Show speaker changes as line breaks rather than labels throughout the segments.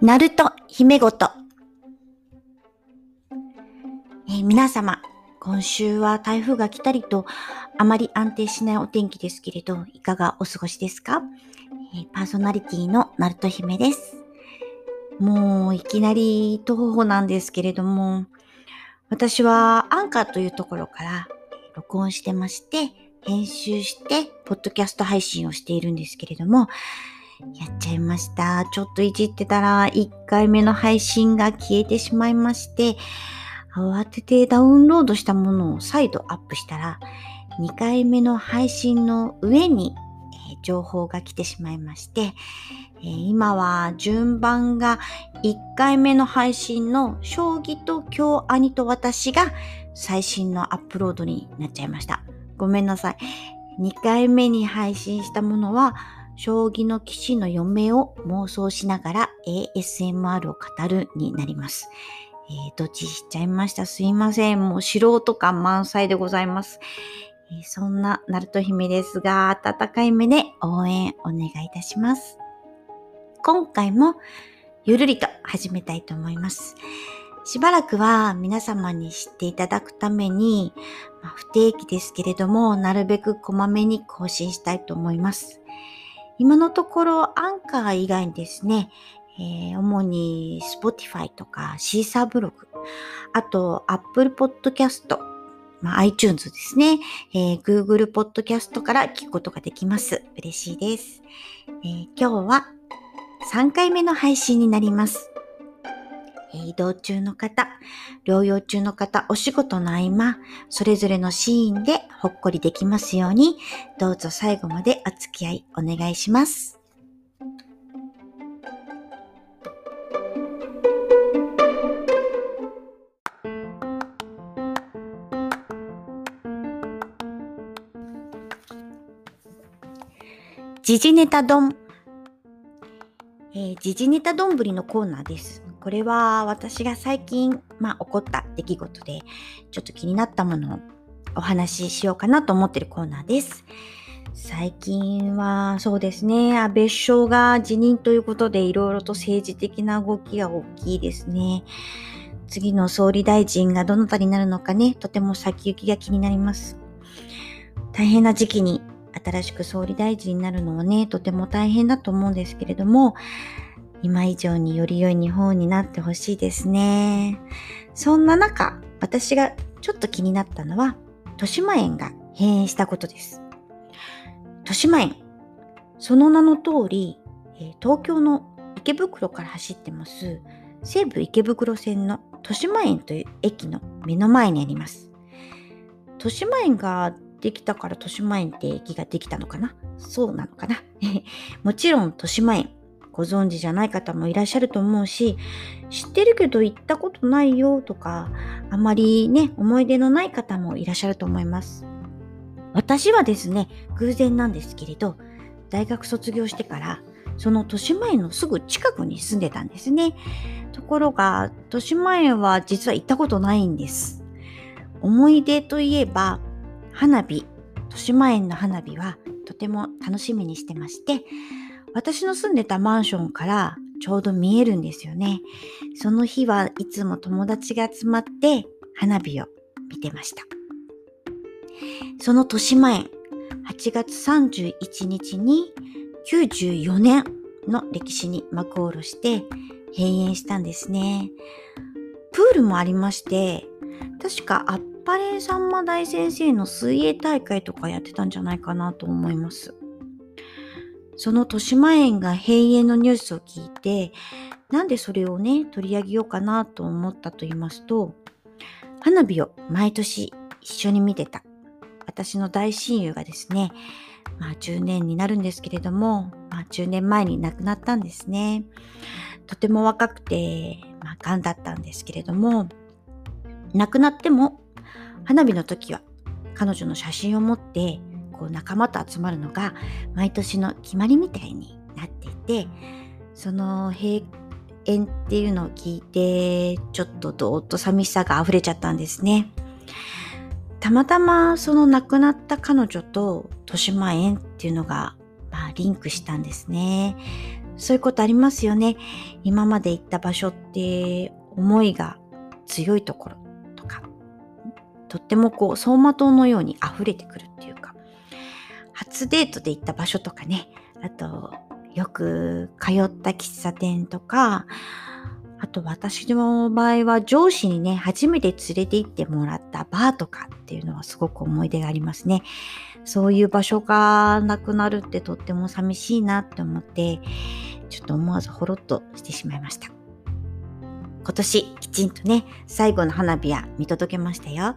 ナルト姫ごと。えー皆様、今週は台風が来たりと、あまり安定しないお天気ですけれど、いかがお過ごしですか、えーパーソナリティのナルト姫です。もういきなり徒歩なんですけれども、私はアンカーというところから録音してまして、編集して、ポッドキャスト配信をしているんですけれども、やっちゃいました。ちょっといじってたら、1回目の配信が消えてしまいまして、慌ててダウンロードしたものを再度アップしたら、2回目の配信の上に、えー情報が来てしまいまして、えー今は順番が1回目の配信の将棋と今日兄と私が最新のアップロードになっちゃいました。ごめんなさい。2回目に配信したものは、将棋の棋士の嫁を妄想しながら ASMR を語るになります。えー、どっちしちゃいました。すいません。もう素人感満載でございます。えーそんなナルト姫ですが、温かい目で応援お願いいたします。今回もゆるりと始めたいと思います。しばらくは皆様に知っていただくために、まあ不定期ですけれども、なるべくこまめに更新したいと思います。今のところアンカー以外にですね、えー主に Spotify とかシーサーブログ、あと Apple Podcast、まあ、iTunes ですね、えー Google Podcast から聞くことができます。嬉しいです。えー今日は3回目の配信になります。移動中の方、療養中の方、お仕事の合間、それぞれのシーンでほっこりできますように、どうぞ最後までお付き合いお願いします。時事ネタ丼。えー時事ネタ丼のコーナーです。これは私が最近、まあ、起こった出来事で、ちょっと気になったものをお話ししようかなと思ってるコーナーです。最近はそうですね、安倍首相が辞任ということでいろいろと政治的な動きが大きいですね。次の総理大臣がどなたになるのかね、とても先行きが気になります。大変な時期に新しく総理大臣になるのはね、とても大変だと思うんですけれども、今以上により良い日本になってほしいですね。そんな中、私がちょっと気になったのは、豊島園が閉園したことです。豊島園。その名の通り、東京の池袋から走ってます、西武池袋線の豊島園という駅の目の前にあります。豊島園ができたから豊島園って駅ができたのかな？そうなのかな？もちろん豊島園ご存知じゃない方もいらっしゃると思うし、知ってるけど行ったことないよとか、あまりね、思い出のない方もいらっしゃると思います。私はですね、偶然なんですけれど、大学卒業してから、その豊島園のすぐ近くに住んでたんですね。ところが、豊島園は実は行ったことないんです。思い出といえば、花火、豊島園の花火はとても楽しみにしてまして、私の住んでたマンションからちょうど見えるんですよね。その日はいつも友達が集まって花火を見てました。その豊島園、8月31日に94年の歴史に幕を下ろして閉園したんですね。プールもありまして、確かあっぱれさんま大先生の水泳大会とかやってたんじゃないかなと思います。その豊島園が閉園のニュースを聞いて、なんでそれをね、取り上げようかなと思ったと言いますと、花火を毎年一緒に見てた私の大親友がですね、まあ10年になるんですけれども、まあ10年前に亡くなったんですね。とても若くて、まあ癌だったんですけれども、亡くなっても花火の時は彼女の写真を持ってこう仲間と集まるのが毎年の決まりみたいになっていてその閉園っていうのを聞いてちょっとどーっと寂しさが溢れちゃったんですね。たまたまその亡くなった彼女と豊島園っていうのが、まあ、リンクしたんですね。そういうことありますよね。今まで行った場所って思いが強いところとか、とってもこう走馬灯のように溢れてくるっていう、初デートで行った場所とかね、あとよく通った喫茶店とか、あと私の場合は上司にね、初めて連れて行ってもらったバーとかっていうのはすごく思い出がありますね。そういう場所がなくなるってとっても寂しいなって思って、ちょっと思わずほろっとしてしまいました。今年きちんとね、最後の花火は見届けましたよ。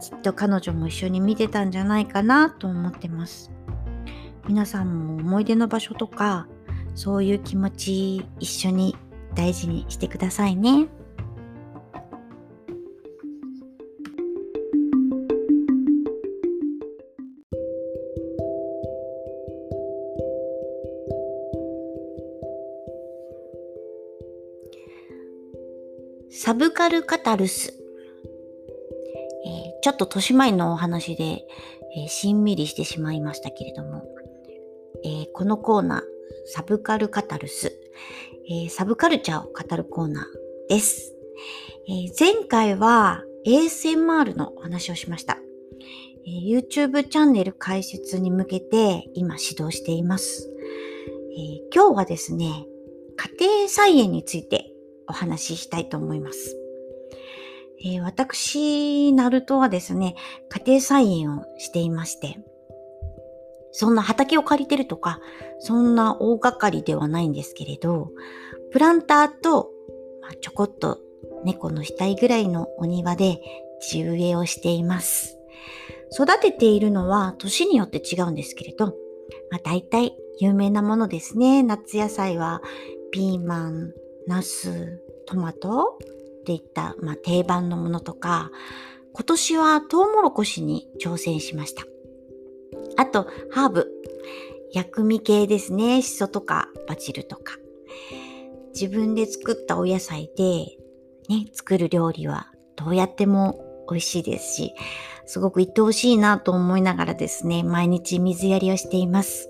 きっと彼女も一緒に見てたんじゃないかなと思ってます。皆さんも思い出の場所とか、そういう気持ち一緒に大事にしてくださいね。サブカルカタルス。ちょっと年前のお話で、えー、しんみりしてしまいましたけれども、えー、このコーナー、サブカルカタルス、え、サブカルチャーを語るコーナーです。え、前回は ASMR のお話をしました、えー、YouTube チャンネル開設に向けて今指導しています。え今日はですね、家庭菜園についてお話ししたいと思います。え私、ナルトはですね、家庭菜園をしていまして、そんな畑を借りてるとか、そんな大掛かりではないんですけれど、プランターと、まあ、ちょこっと猫の額ぐらいのお庭で地植えをしています。育てているのは年によって違うんですけれど、まあ、大体有名なものですね。夏野菜はピーマン、ナス、トマトっていった、まあ、定番のものとか、今年はトウモロコシに挑戦しました。あと、ハーブ。薬味系ですね。シソとかバジルとか。自分で作ったお野菜で、ね、作る料理はどうやっても美味しいですし、すごく愛おしいなと思いながらですね、毎日水やりをしています。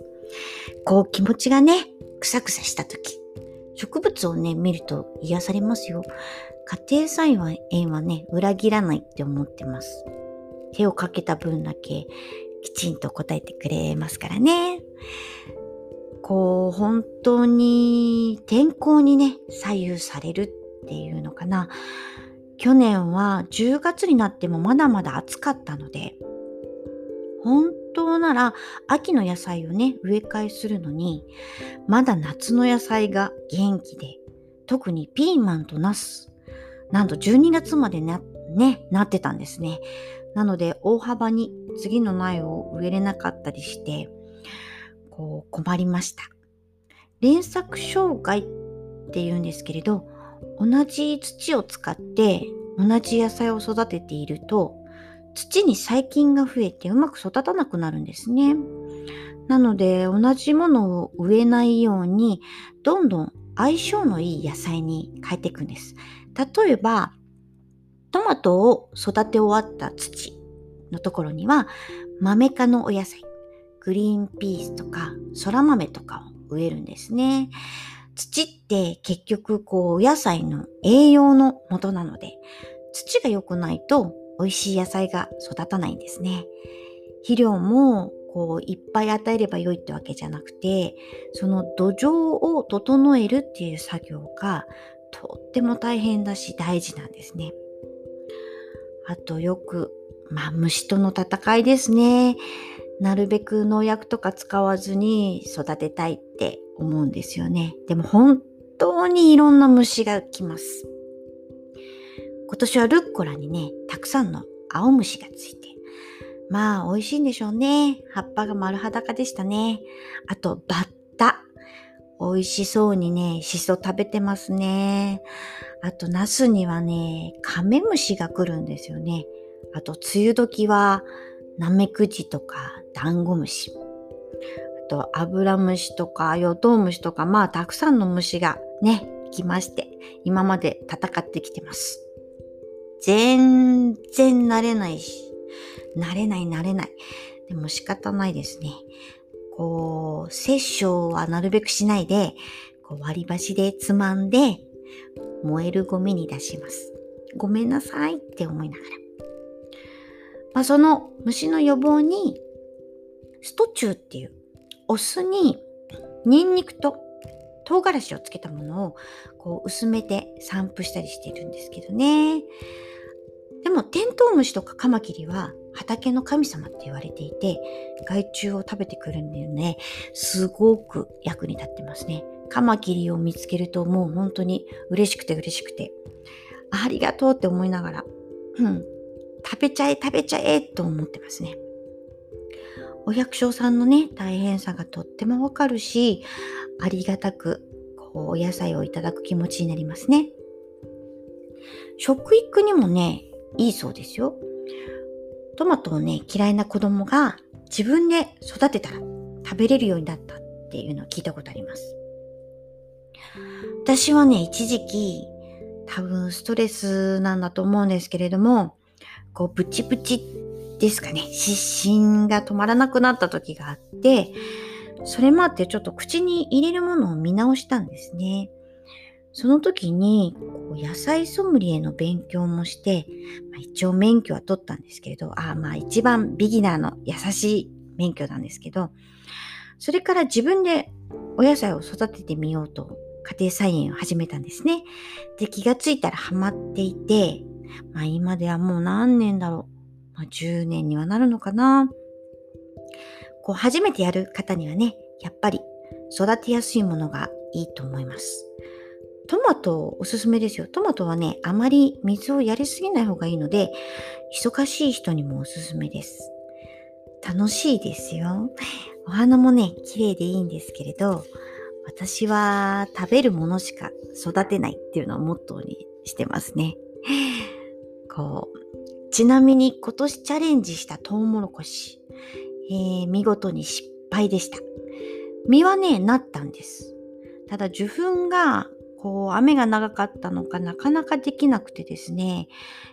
こう気持ちがね、くさくさした時、植物をね、見ると癒されますよ。家庭菜園はね、裏切らないって思ってます。手をかけた分だけきちんと答えてくれますからね。こう、本当に天候にね、左右されるっていうのかな。去年は10月になってもまだまだ暑かったので、本当なら秋の野菜をね、植え替えするのに、まだ夏の野菜が元気で、特にピーマンとナス、なんと12月までな、ね、なってたんですね。なので大幅に次の苗を植えれなかったりして、こう困りました。連作障害って言うんですけれど、同じ土を使って同じ野菜を育てていると、土に細菌が増えてうまく育たなくなるんですね。なので同じものを植えないようにどんどん相性のいい野菜に変えていくんです。例えばトマトを育て終わった土のところには、豆科のお野菜、グリーンピースとか、空豆とかを植えるんですね。土って結局こうお野菜の栄養の元なので、土が良くないと美味しい野菜が育たないんですね。肥料もこういっぱい与えれば良いってわけじゃなくて、その土壌を整えるっていう作業がとっても大変だし大事なんですね。あとよく、まあ虫との戦いですね。なるべく農薬とか使わずに育てたいって思うんですよね。でも本当にいろんな虫が来ます。今年はルッコラにね、たくさんの青虫がついて。まあ美味しいんでしょうね。葉っぱが丸裸でしたね。あとバッ。美味しそうにね、しそ食べてますね。あと、ナスにはね、カメムシが来るんですよね。あと、梅雨時は、ナメクジとか、ダンゴムシ。あと、アブラムシとか、ヨトウムシとか、まあ、たくさんの虫がね、来まして、今まで戦ってきてます。全然慣れないし、慣れない慣れない。でも仕方ないですね。こう、殺生はなるべくしないで、こう割り箸でつまんで、燃えるゴミに出します。ごめんなさいって思いながら。まあ、その虫の予防に、ストチューっていうお酢にニンニクと唐辛子をつけたものをこう薄めて散布したりしてるんですけどね。でもテントウムシとかカマキリは畑の神様って言われていて害虫を食べてくるんだよね。すごく役に立ってますね。カマキリを見つけるともう本当に嬉しくて嬉しくてありがとうって思いながら、うん、食べちゃえ食べちゃえと思ってますね。お百姓さんのね、大変さがとってもわかるし、ありがたく、こう、お野菜をいただく気持ちになりますね。食育にもね、いいそうですよ。トマトをね、嫌いな子供が自分で育てたら食べれるようになったっていうのを聞いたことあります。私はね、一時期、多分ストレスなんだと思うんですけれども、こう、ブチブチですかね、失神が止まらなくなった時があって、それもあってちょっと口に入れるものを見直したんですね。その時にこう野菜ソムリエの勉強もして、まあ、一応免許は取ったんですけれど、あまあ一番ビギナーの優しい免許なんですけど、それから自分でお野菜を育ててみようと家庭菜園を始めたんですね。で、気がついたらハマっていて、まあ今ではもう何年だろう。まあ10年にはなるのかな。こう初めてやる方にはね、やっぱり育てやすいものがいいと思います。トマトおすすめですよ。トマトはね、あまり水をやりすぎない方がいいので、忙しい人にもおすすめです。楽しいですよ。お花もね、綺麗でいいんですけれど、私は食べるものしか育てないっていうのをモットーにしてますね。こう、ちなみに今年チャレンジしたトウモロコシ、えー、見事に失敗でした。実はね、なったんです。ただ受粉が、こう、雨が長かったのかなかなかできなくてですね、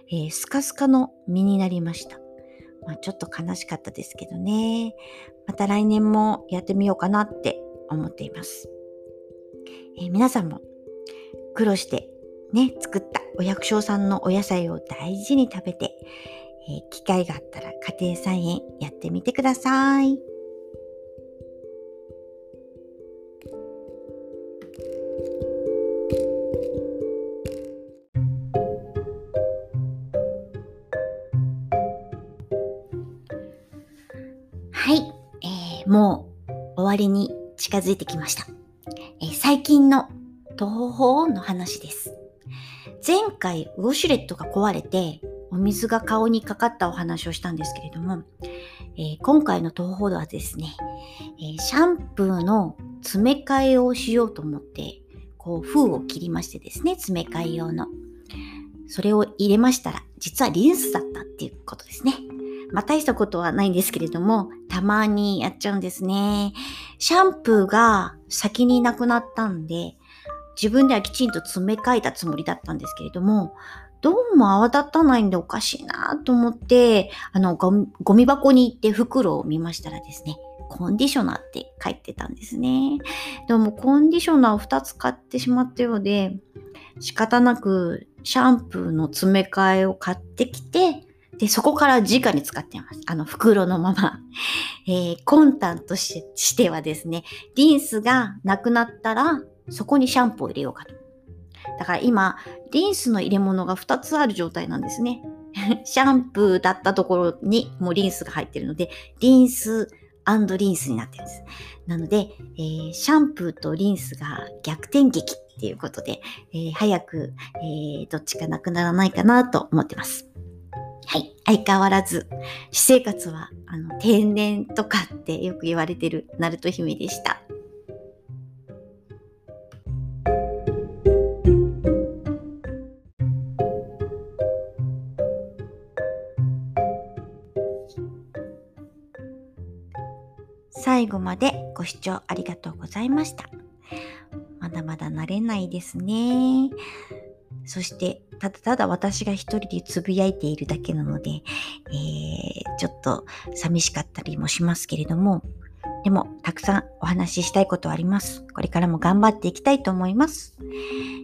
えー、スカスカの実になりました。まあ、ちょっと悲しかったですけどね。また来年もやってみようかなって思っています。えー、皆さんも苦労してね、作ったお役所さんのお野菜を大事に食べて、えー、機会があったら家庭菜園やってみてください。はい、もう終わりに近づいてきました。え、最近の東方の話です。前回ウォシュレットが壊れてお水が顔にかかったお話をしたんですけれども、えー、今回の東方ではですね、えー、シャンプーの詰め替えをしようと思って、こう封を切りましてですね、詰め替え用の。それを入れましたら、実はリンスだったっていうことですね。まあ大したことはないんですけれども、たまにやっちゃうんですね。シャンプーが先になくなったんで、自分ではきちんと詰め替えたつもりだったんですけれども、どうも泡立たないんでおかしいなと思って、あのゴミ、ゴミ箱に行って袋を見ましたらですね、コンディショナーって書いてたんですね。でもコンディショナーを2つ買ってしまったようで、仕方なくシャンプーの詰め替えを買ってきて、で、そこから直に使ってます。あの、袋のまま。えー、魂胆としてはですね、リンスがなくなったら、そこにシャンプーを入れようかと。だから今、リンスの入れ物が2つある状態なんですね。シャンプーだったところにもうリンスが入ってるので、リンスリンスになってるんです。なので、えー、シャンプーとリンスが逆転劇っていうことで、えー、早く、えー、どっちかなくならないかなと思ってます。はい。相変わらず、私生活は、あの、天然とかってよく言われてる、ナルト姫でした。最後までご視聴ありがとうございました。まだまだ慣れないですね。そして、ただただ私が一人でつぶやいているだけなので、えー、ちょっと寂しかったりもしますけれども、でも、たくさんお話ししたいことはあります。これからも頑張っていきたいと思います。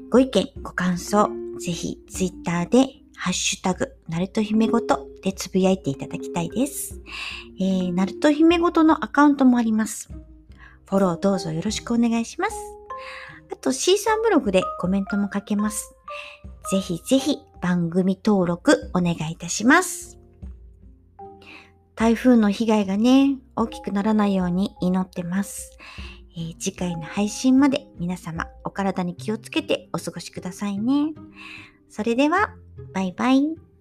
ご意見、ご感想、ぜひ Twitter でハッシュタグ、ナルト姫ごとでつぶやいていただきたいです。えー、ナルト姫ごとのアカウントもあります。フォローどうぞよろしくお願いします。あと、C さんブログでコメントも書けます。ぜひぜひ番組登録お願いいたします。台風の被害がね、大きくならないように祈ってます。えー、次回の配信まで皆様お体に気をつけてお過ごしくださいね。それでは、バイバイ。